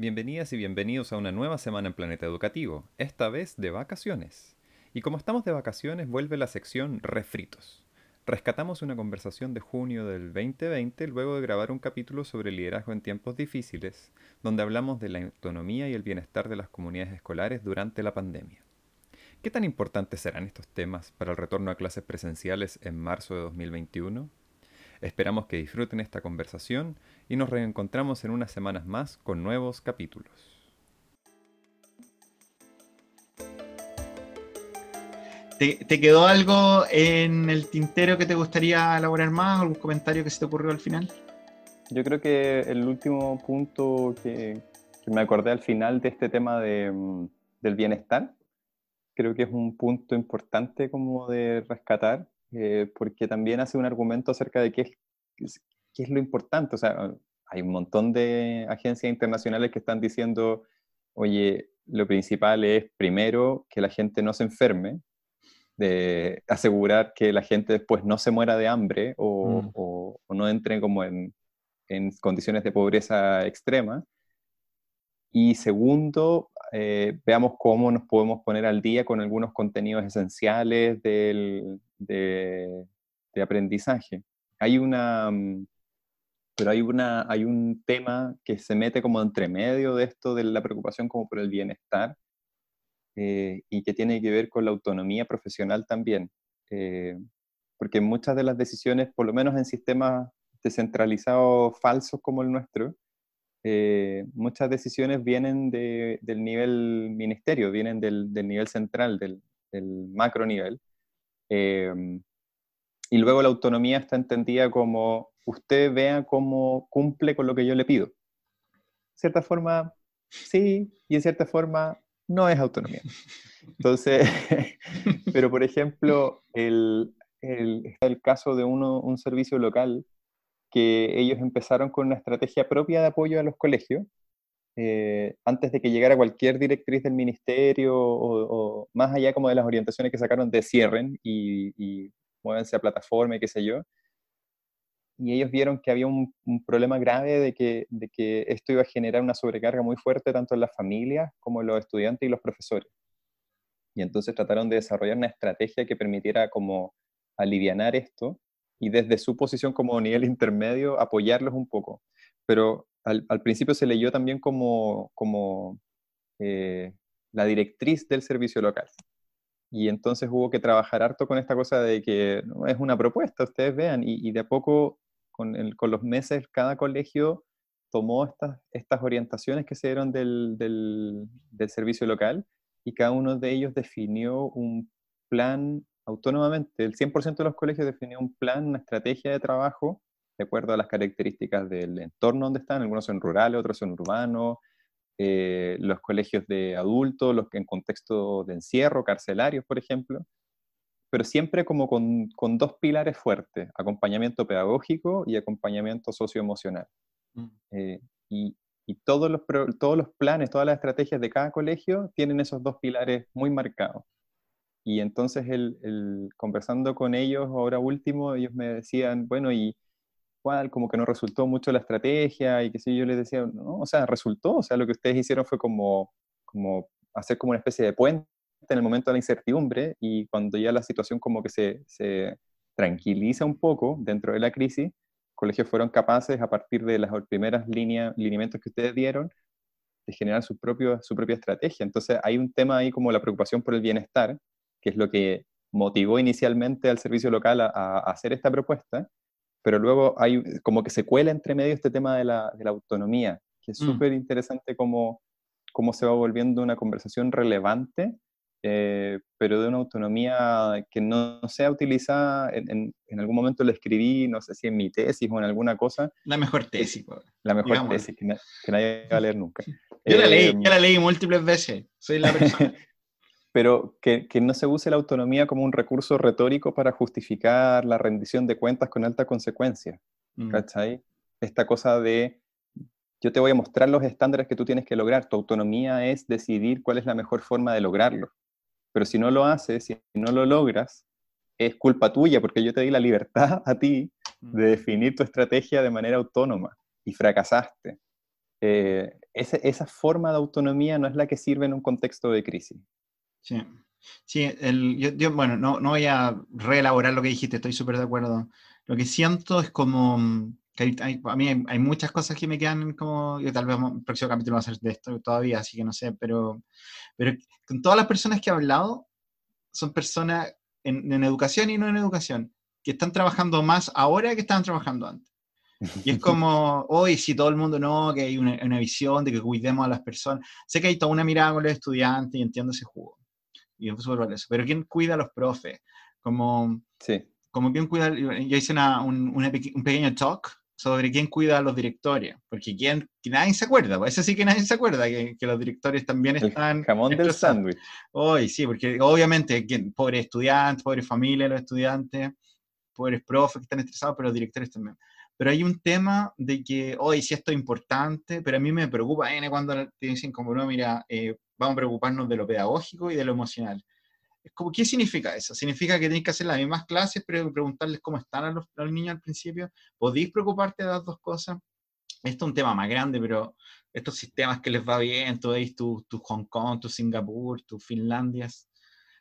Bienvenidas y bienvenidos a una nueva semana en Planeta Educativo, esta vez de vacaciones. Y como estamos de vacaciones, vuelve la sección Refritos. Rescatamos una conversación de junio del 2020 luego de grabar un capítulo sobre liderazgo en tiempos difíciles, donde hablamos de la autonomía y el bienestar de las comunidades escolares durante la pandemia. ¿Qué tan importantes serán estos temas para el retorno a clases presenciales en marzo de 2021? Esperamos que disfruten esta conversación y nos reencontramos en unas semanas más con nuevos capítulos. ¿Te, quedó algo en el tintero que te gustaría elaborar más? ¿Algún comentario que se te ocurrió al final? Yo creo que el último punto que, me acordé al final de este tema mm, del bienestar, creo que es un punto importante como de rescatar, eh, porque también hace un argumento acerca de qué es, qué es lo importante. O sea, hay un montón de agencias internacionales que están diciendo, oye, lo principal es primero que la gente no se enferme, de asegurar que la gente después no se muera de hambre o, mm. o, no entre como en, en, condiciones de pobreza extrema. Y segundo, eh, veamos cómo nos podemos poner al día con algunos contenidos esenciales del, de, aprendizaje. Hay una, mm, pero hay, una, hay un tema que se mete como entre medio de esto de la preocupación como por el bienestar eh, y que tiene que ver con la autonomía profesional también. Eh, porque muchas de las decisiones, por lo menos en sistemas descentralizados falsos como el nuestro, eh, muchas decisiones vienen del nivel ministerio, vienen del, nivel central, del, macro nivel. y luego la autonomía está entendida como usted vea cómo cumple con lo que yo le pido. De cierta forma, sí, y en cierta forma, no es autonomía. Entonces, pero por ejemplo, el, el, el caso de uno, un servicio local que ellos empezaron con una estrategia propia de apoyo a los colegios, eh, antes de que llegara cualquier directriz del ministerio o, más allá como de las orientaciones que sacaron de cierren y, y muévense a plataforma y qué sé yo, y ellos vieron que había un, problema grave de que, de que, esto iba a generar una sobrecarga muy fuerte tanto en las familias como en los estudiantes y los profesores. Y entonces trataron de desarrollar una estrategia que permitiera como alivianar esto y desde su posición como nivel intermedio apoyarlos un poco. Pero al, principio se leyó también como, como eh, la directriz del servicio local. Y entonces hubo que trabajar harto con esta cosa de que no es una propuesta, ustedes vean, y, y de a poco con, los meses cada colegio tomó estas, estas orientaciones que se dieron del, del, servicio local y cada uno de ellos definió un plan autónomamente. El 100% de los colegios definió un plan, una estrategia de trabajo de acuerdo a las características del entorno donde están. Algunos son rurales, otros son urbanos. Eh, los colegios de adultos, los que en contexto de encierro, carcelarios, por ejemplo pero siempre como con, con, dos pilares fuertes, acompañamiento pedagógico y acompañamiento socioemocional. Mm. Eh, y, y todos, los, todos los planes, todas las estrategias de cada colegio tienen esos dos pilares muy marcados. Y entonces, el, el, conversando con ellos, ahora último, ellos me decían, bueno, y cuál, como que no resultó mucho la estrategia, y que si yo les decía, no, o sea, resultó, o sea, lo que ustedes hicieron fue como, como hacer como una especie de puente en el momento de la incertidumbre y cuando ya la situación como que se, se tranquiliza un poco dentro de la crisis, colegios fueron capaces, a partir de las primeras líneas, lineamientos que ustedes dieron, de generar su, propio, su propia estrategia. Entonces hay un tema ahí como la preocupación por el bienestar, que es lo que motivó inicialmente al servicio local a, hacer esta propuesta, pero luego hay como que se cuela entre medio este tema de la, de la autonomía, que es mm. súper interesante cómo, cómo se va volviendo una conversación relevante eh, pero de una autonomía que no, sea utilizada, en, en, algún momento lo escribí, no sé si en mi tesis o en alguna cosa. La mejor tesis. La mejor tesis que, nadie va a leer nunca. Yo la leí, yo la leí múltiples veces, soy la persona. pero que, que, no se use la autonomía como un recurso retórico para justificar la rendición de cuentas con alta consecuencia. Mm. ¿Cachai? Esta cosa de yo te voy a mostrar los estándares que tú tienes que lograr. Tu autonomía es decidir cuál es la mejor forma de lograrlo. Pero si no lo haces, si no lo logras, es culpa tuya porque yo te di la libertad a ti de definir tu estrategia de manera autónoma y fracasaste. eh, esa, forma de autonomía no es la que sirve en un contexto de crisis. Sí, sí yo, bueno, no, no voy a reelaborar lo que dijiste, estoy súper de acuerdo. Lo que siento es como mm, que hay, a mí hay, muchas cosas que me quedan como, yo tal vez el próximo capítulo va a ser de esto todavía, así que no sé, pero, pero con todas las personas que he hablado, son personas en, en educación y no en educación, que están trabajando más ahora que estaban trabajando antes. Y es como, hoy si todo el mundo no, que hay una, una, visión de que cuidemos a las personas. Sé que hay toda una mirada con los estudiantes y entiendo ese juego. Y es súper eso. Pero ¿quién cuida a los profes? Como, sí. como quién cuida, yo hice una, un, un, pequeño talk sobre quién cuida a los directores, porque quién, nadie se acuerda, pues eso sí que nadie se acuerda, que, que los directores también están... El jamón del sándwich. Hoy sí, porque obviamente, pobres estudiantes, pobres familias los estudiantes, pobres profes que están estresados, pero los directores también. Pero hay un tema de que, hoy sí esto es importante, pero a mí me preocupa N cuando te dicen como, no, mira, eh, vamos a preocuparnos de lo pedagógico y de lo emocional. Es como, ¿qué significa eso? ¿Significa que tenéis que hacer las mismas clases, pero preguntarles cómo están a los, niños al principio? ¿Podéis preocuparte de las dos cosas? Esto es un tema más grande, pero estos sistemas que les va bien, tú veis tu, tu Hong Kong, tu Singapur, tu Finlandia,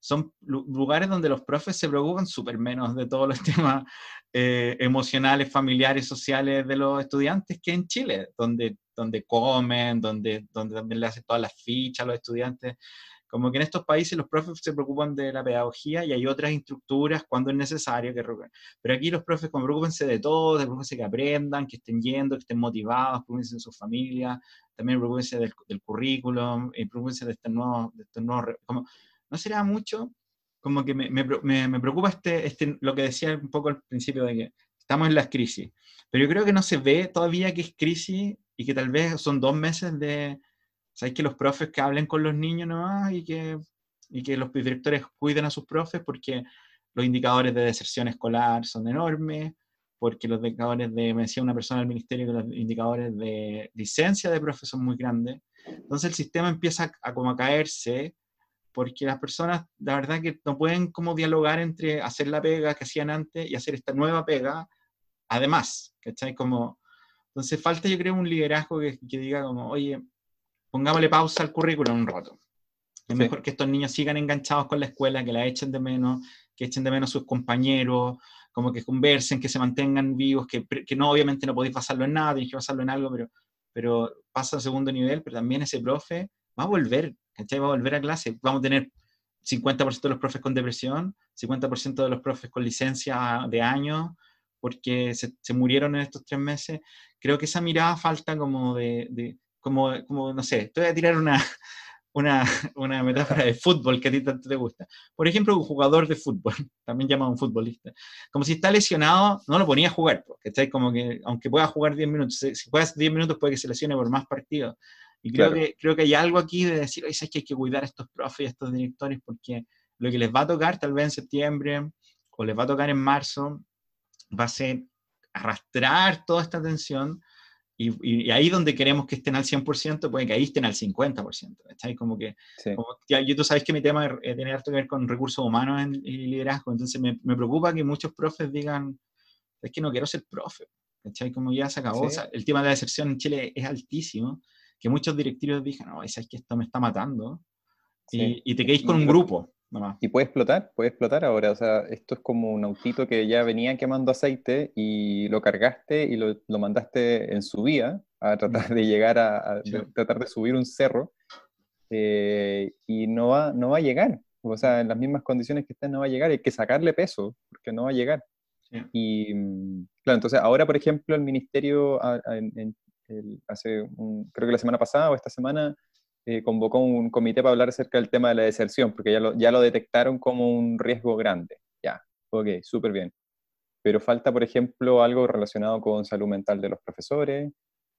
son lugares donde los profes se preocupan súper menos de todos los temas eh, emocionales, familiares, sociales de los estudiantes que en Chile, donde, donde comen, donde, donde también le hacen todas las fichas a los estudiantes. Como que en estos países los profes se preocupan de la pedagogía y hay otras estructuras cuando es necesario que Pero aquí los profes, como preocupense de todo, preocupense que aprendan, que estén yendo, que estén motivados, preocupense de su familia, también preocupense del, del currículum, preocupense de estos nuevos, ¿no será mucho? Como que me, me, me, preocupa este, este, lo que decía un poco al principio de que estamos en las crisis, pero yo creo que no se ve todavía que es crisis y que tal vez son dos meses de, ¿sabes? Que los profes que hablen con los niños nomás y que, y que los directores cuiden a sus profes porque los indicadores de deserción escolar son enormes, porque los indicadores de, me decía una persona del ministerio que los indicadores de licencia de profes son muy grandes. Entonces el sistema empieza a, como a caerse porque las personas, la verdad que no pueden como dialogar entre hacer la pega que hacían antes y hacer esta nueva pega, además, ¿cachai? Como, entonces falta yo creo un liderazgo que, que diga como, oye, pongámosle pausa al currículum un rato. Es mejor que estos niños sigan enganchados con la escuela, que la echen de menos, que echen de menos sus compañeros, como que conversen, que se mantengan vivos, que, que no, obviamente no podéis pasarlo en nada, tenéis que pasarlo en algo, pero, pero pasa al segundo nivel, pero también ese profe va a volver, ¿cachai? Va a volver a clase. Vamos a tener 50% de los profes con depresión, 50% de los profes con licencia de años, porque se, se, murieron en estos tres meses. Creo que esa mirada falta como de, de como, como, no sé, te voy a tirar una, una, una, metáfora de fútbol que a ti tanto te gusta. Por ejemplo, un jugador de fútbol, también llamado un futbolista, como si está lesionado, no lo ponía a jugar, ¿cachai? Como que aunque pueda jugar 10 minutos, si juegas 10 minutos puede que se lesione por más partidos. Y creo, que, creo que hay algo aquí de decir, oye, es que hay que cuidar a estos profes y a estos directores porque lo que les va a tocar tal vez en septiembre o les va a tocar en marzo va a ser arrastrar toda esta tensión y, y, ahí donde queremos que estén al 100%, puede que ahí estén al 50%. ¿está? Como que, como, ya, yo, tú sabes que mi tema eh, tiene que ver con recursos humanos en, y liderazgo, entonces me, me, preocupa que muchos profes digan, es que no quiero ser profe. ¿está? Como ya se acabó, o sea, el tema de la deserción en Chile es altísimo que muchos directivos dijeron, no, es que esto me está matando, y, te quedáis con un grupo. Y puede explotar, puede explotar ahora. O sea, esto es como un autito que ya venía quemando aceite y lo cargaste y lo, lo mandaste en su vía a tratar de llegar a, tratar de subir un cerro eh, y no va, no va a llegar. O sea, en las mismas condiciones que está no va a llegar. Hay que sacarle peso porque no va a llegar. Y mm, claro, entonces ahora, por ejemplo, el ministerio en, hace creo que la semana pasada o esta semana eh, convocó un comité para hablar acerca del tema de la deserción, porque ya lo, ya lo detectaron como un riesgo grande. Ya, ok, súper bien. Pero falta, por ejemplo, algo relacionado con salud mental de los profesores,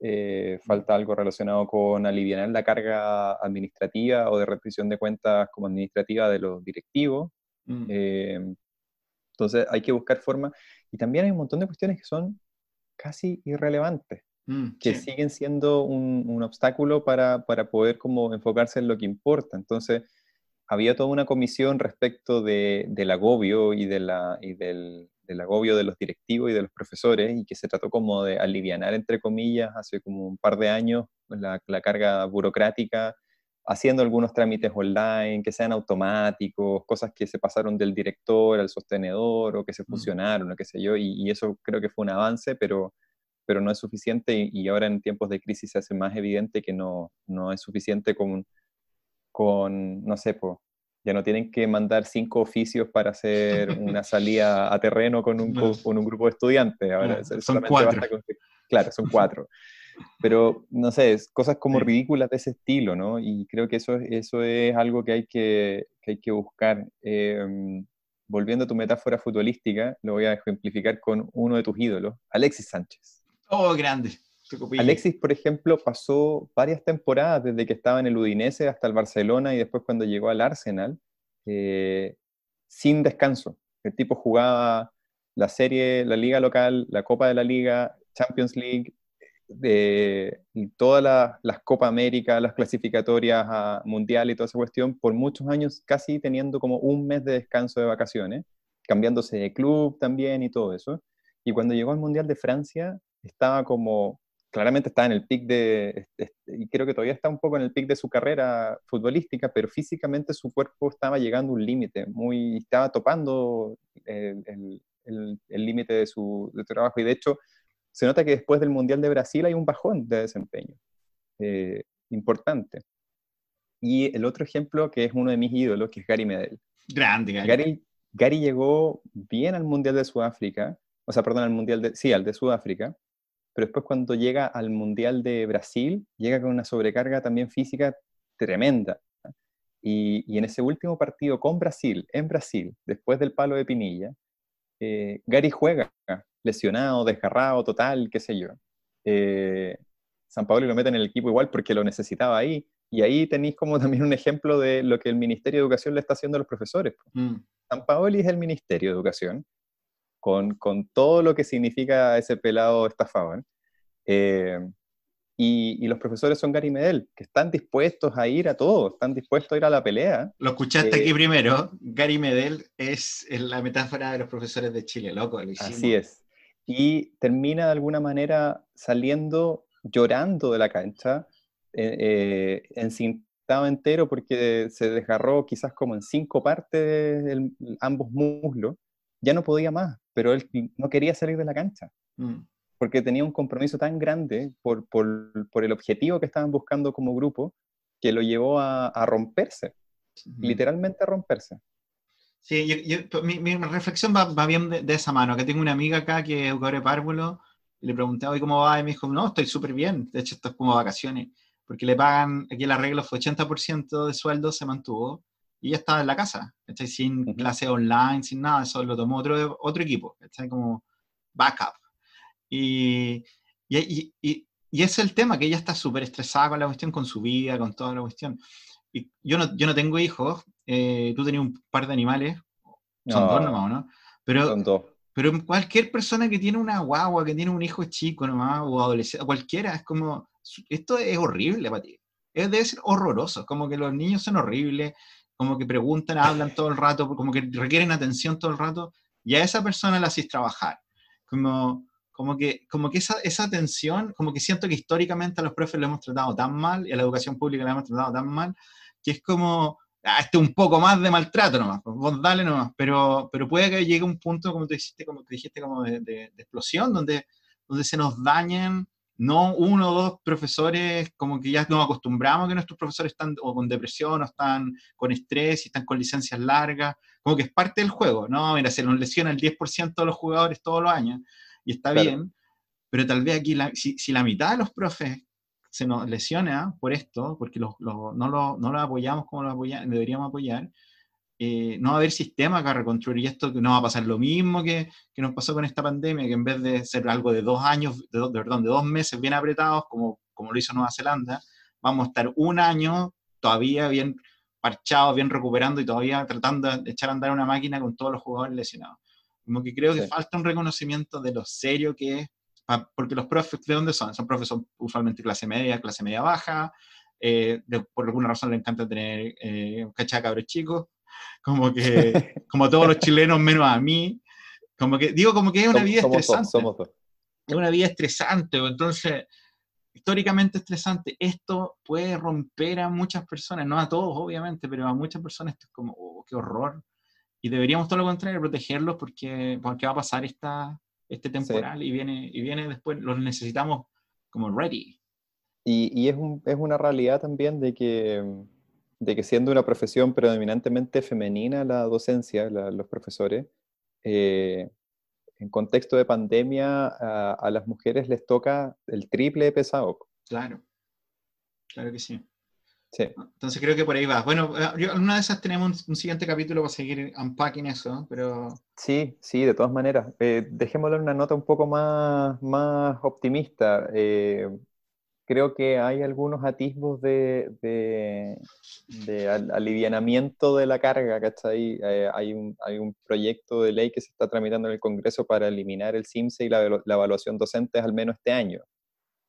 eh, falta algo relacionado con aliviar la carga administrativa o de restricción de cuentas como administrativa de los directivos. Mm. Eh, entonces hay que buscar formas. Y también hay un montón de cuestiones que son casi irrelevantes. Mm, que siguen siendo un, un obstáculo para, para, poder como enfocarse en lo que importa. Entonces, había toda una comisión respecto de, del agobio y, de la, y del, del agobio de los directivos y de los profesores y que se trató como de alivianar, entre comillas, hace como un par de años la, la carga burocrática, haciendo algunos trámites online, que sean automáticos, cosas que se pasaron del director al sostenedor o que se mm. fusionaron, o qué sé yo, y, eso creo que fue un avance, pero, pero no es suficiente y, ahora en tiempos de crisis se hace más evidente que no, no es suficiente con, con no sé, pues ya no tienen que mandar cinco oficios para hacer una salida a terreno con un, con un grupo de estudiantes. Ahora, son cuatro. claro, son cuatro. Pero, no sé, cosas como ridículas de ese estilo, ¿no? Y creo que eso, eso es algo que hay que, que hay que buscar. Em, volviendo a tu metáfora futbolística, lo voy a ejemplificar con uno de tus ídolos, Alexis Sánchez. Oh, grande. Alexis, por ejemplo, pasó varias temporadas desde que estaba en el Udinese hasta el Barcelona y después cuando llegó al Arsenal, eh, sin descanso. El tipo jugaba la serie, la liga local, la Copa de la Liga, Champions League, de todas las, Copa América, las clasificatorias a Mundial y toda esa cuestión, por muchos años casi teniendo como un mes de descanso de vacaciones, cambiándose de club también y todo eso. Y cuando llegó al Mundial de Francia, estaba como claramente está en el pic de, y creo que todavía está un poco en el pic de su carrera futbolística, pero físicamente su cuerpo estaba llegando a un límite, muy, estaba topando el límite de, su, de trabajo. Y de hecho, se nota que después del Mundial de Brasil hay un bajón de desempeño eh, importante. Y el otro ejemplo, que es uno de mis ídolos, que es Gary Medel. Grande, Gary. Gary, Gary llegó bien al Mundial de Sudáfrica, o sea, perdón, al Mundial de, sí, al de Sudáfrica, pero después cuando llega al Mundial de Brasil, llega con una sobrecarga también física tremenda. Y, en ese último partido con Brasil, en Brasil, después del palo de Pinilla, eh, Gary juega lesionado, desgarrado, total, qué sé yo. Eh, San Paolo lo mete en el equipo igual porque lo necesitaba ahí. Y ahí tenéis como también un ejemplo de lo que el Ministerio de Educación le está haciendo a los profesores. Mm. San Paoli es el Ministerio de Educación, con, con, todo lo que significa ese pelado estafado. Eh, y, y, los profesores son Gary Medel, que están dispuestos a ir a todo, están dispuestos a ir a la pelea. Lo escuchaste aquí eh, primero, Gary Medel es, la metáfora de los profesores de Chile, loco. Así es. Y termina de alguna manera saliendo llorando de la cancha, eh, eh encintado entero porque se desgarró quizás como en cinco partes ambos muslos, ya no podía más, pero él no quería salir de la cancha, mm. porque tenía un compromiso tan grande por, el objetivo que estaban buscando como grupo, que lo llevó a, romperse, literalmente a romperse. Sí, mi, reflexión va, bien de, esa mano, que tengo una amiga acá que es educadora de párvulo, y le pregunté hoy cómo va, y me dijo, no, estoy súper bien, de hecho esto es como vacaciones, porque le pagan, aquí el arreglo fue 80% de sueldo, se mantuvo, y ella estaba en la casa, ¿cachai? Sin clase online, sin nada, eso lo tomó otro, otro equipo, ¿cachai? Como backup. Y, y, y, y, ese es el tema, que ella está súper estresada con la cuestión, con su vida, con toda la cuestión. Y yo no, yo no tengo hijos, eh, tú tenías un par de animales, son dos nomás, ¿no? Pero, son dos. Pero cualquier persona que tiene una guagua, que tiene un hijo chico nomás, o adolescente, cualquiera, es como, esto es horrible para ti. Es, debe ser horroroso, como que los niños son horribles, como que preguntan, hablan todo el rato, como que requieren atención todo el rato, y a esa persona la haces trabajar. Como, como que, como que esa, esa atención, como que siento que históricamente a los profes lo hemos tratado tan mal y a la educación pública la hemos tratado tan mal, que es como, ah, este un poco más de maltrato nomás, pues, vos dale nomás, pero, pero puede que llegue un punto, como tú dijiste, como, te dijiste, como de, de, de explosión, donde, donde se nos dañen no uno o dos profesores, como que ya nos acostumbramos a que nuestros profesores están o con depresión o están con estrés y están con licencias largas, como que es parte del juego, ¿no? Mira, se nos lesiona el 10% de los jugadores todos los años y está bien, pero tal vez aquí, si, si, la mitad de los profes se nos lesiona por esto, porque no, lo, no lo apoyamos como lo deberíamos apoyar, eh, no va a haber sistema que reconstruir esto, que no va a pasar lo mismo que, que, nos pasó con esta pandemia, que en vez de ser algo de dos años, de, de, perdón, de dos meses bien apretados, como, como lo hizo Nueva Zelanda, vamos a estar un año todavía bien parchados, bien recuperando y todavía tratando de echar a andar una máquina con todos los jugadores lesionados. Como que creo que falta un reconocimiento de lo serio que es, porque los profes, ¿de dónde son? Son profes son usualmente clase media, clase media baja, eh, por alguna razón le encanta tener eh, cabros chicos, como que, como todos los chilenos menos a mí, Como que, digo, como que es una vida somos dos, estresante. somos dos. es una vida estresante, pues, entonces, históricamente estresante. Esto puede romper a muchas personas, no a todos, obviamente, pero a muchas personas esto es como, oh, qué horror. Y deberíamos todo lo contrario, protegerlos porque, porque va a pasar esta, este temporal y, viene, y viene después, los necesitamos como ready. Y, y es, un- es una realidad también de que, de que siendo una profesión predominantemente femenina la docencia, la- los profesores, eh, en contexto de pandemia a, a las mujeres les toca el triple pesado. Claro, claro que sí. Sí, Entonces creo que por ahí va. Bueno, eh, yo- alguna de esas tenemos un, un siguiente capítulo para seguir unpacking eso, pero sí, sí, de todas maneras. Eh, dejémoslo en una nota un poco más, más optimista. Eh, creo que hay algunos atisbos de, de, de al- alivianamiento de la carga, ¿cachai? Eh, hay, un, hay un proyecto de ley que se está tramitando en el Congreso para eliminar el CIMSE y la, la evaluación docente al menos este año.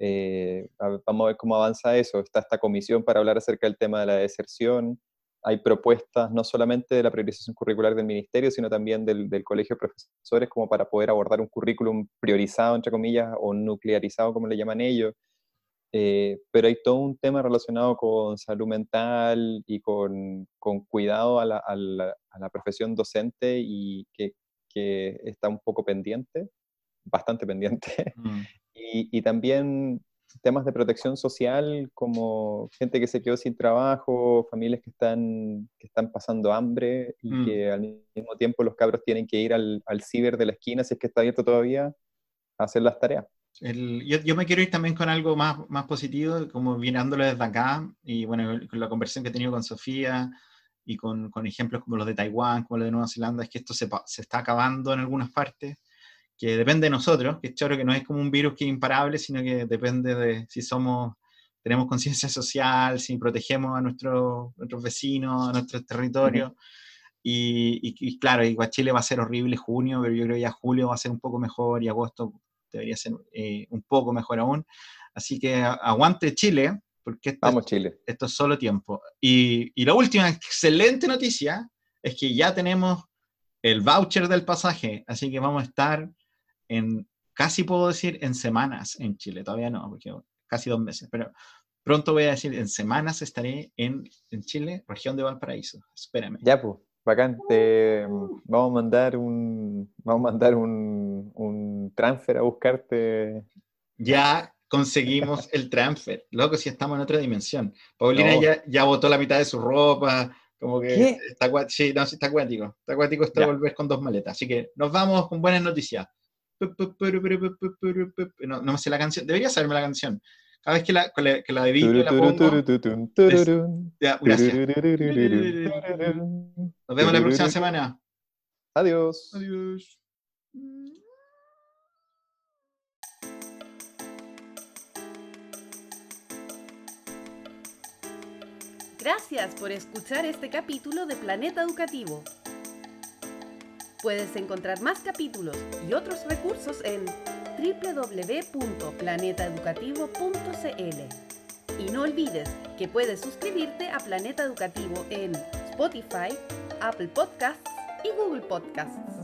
Eh, vamos a ver cómo avanza eso. Está esta comisión para hablar acerca del tema de la deserción. Hay propuestas no solamente de la priorización curricular del ministerio, sino también del, del Colegio de Profesores, como para poder abordar un currículum priorizado, entre comillas, o nuclearizado, como le llaman ellos. Eh, pero hay todo un tema relacionado con salud mental y con, con cuidado a la, a la- a la profesión docente y que, que está un poco pendiente, bastante pendiente. mm, Y, y también temas de protección social, como gente que se quedó sin trabajo, familias que están, que están pasando hambre y Mm. que al mismo tiempo los cabros tienen que ir al, al ciber de la esquina, si es que está abierto todavía, a hacer las tareas. El- yo, yo me quiero ir también con algo más, más positivo, como mirándolo desde acá, y bueno, con la conversación que he tenido con Sofía y con, con ejemplos como los de Taiwán, como los de Nueva Zelanda, es que esto se, se está acabando en algunas partes, que depende de nosotros, que es choro que no es como un virus que es imparable, sino que depende de si somos, tenemos conciencia social, si protegemos a nuestros, nuestros vecinos, a nuestros territorios. Y, y- y claro, igual Chile va a ser horrible junio, pero yo creo que ya julio va a ser un poco mejor y agosto debería ser eh, un poco mejor aún. Así que aguante Chile, porque esto, Vamos, Chile. esto es solo tiempo. Y, y la última excelente noticia es que ya tenemos el voucher del pasaje, así que vamos a estar en, casi puedo decir, en semanas en Chile, todavía no, porque casi dos meses, pero pronto voy a decir, en semanas estaré en, en Chile, región de Valparaíso. Espérame. Ya, pues, bacán. Te- vamos a mandar un, vamos a mandar un, un transfer a buscarte. Ya conseguimos el transfer. Loco, si estamos en otra dimensión. Paulina No. ya, ya botó la mitad de su ropa. Como que ¿Qué? está, sí, no, sí, está acuático. Está acuático Ya. volver con dos maletas. Así que nos vamos con buenas noticias. No, no me sé la canción. Debería saberme la canción. Cada vez que la, que la, que la edito y la pongo. Tururun, Ya, gracias. Nos vemos la próxima semana. Adiós. Adiós. Gracias por escuchar este capítulo de Planeta Educativo. Puedes encontrar más capítulos y otros recursos en www.planetaeducativo.cl. Y no olvides que puedes suscribirte a Planeta Educativo en Spotify, Apple Podcasts y Google Podcasts.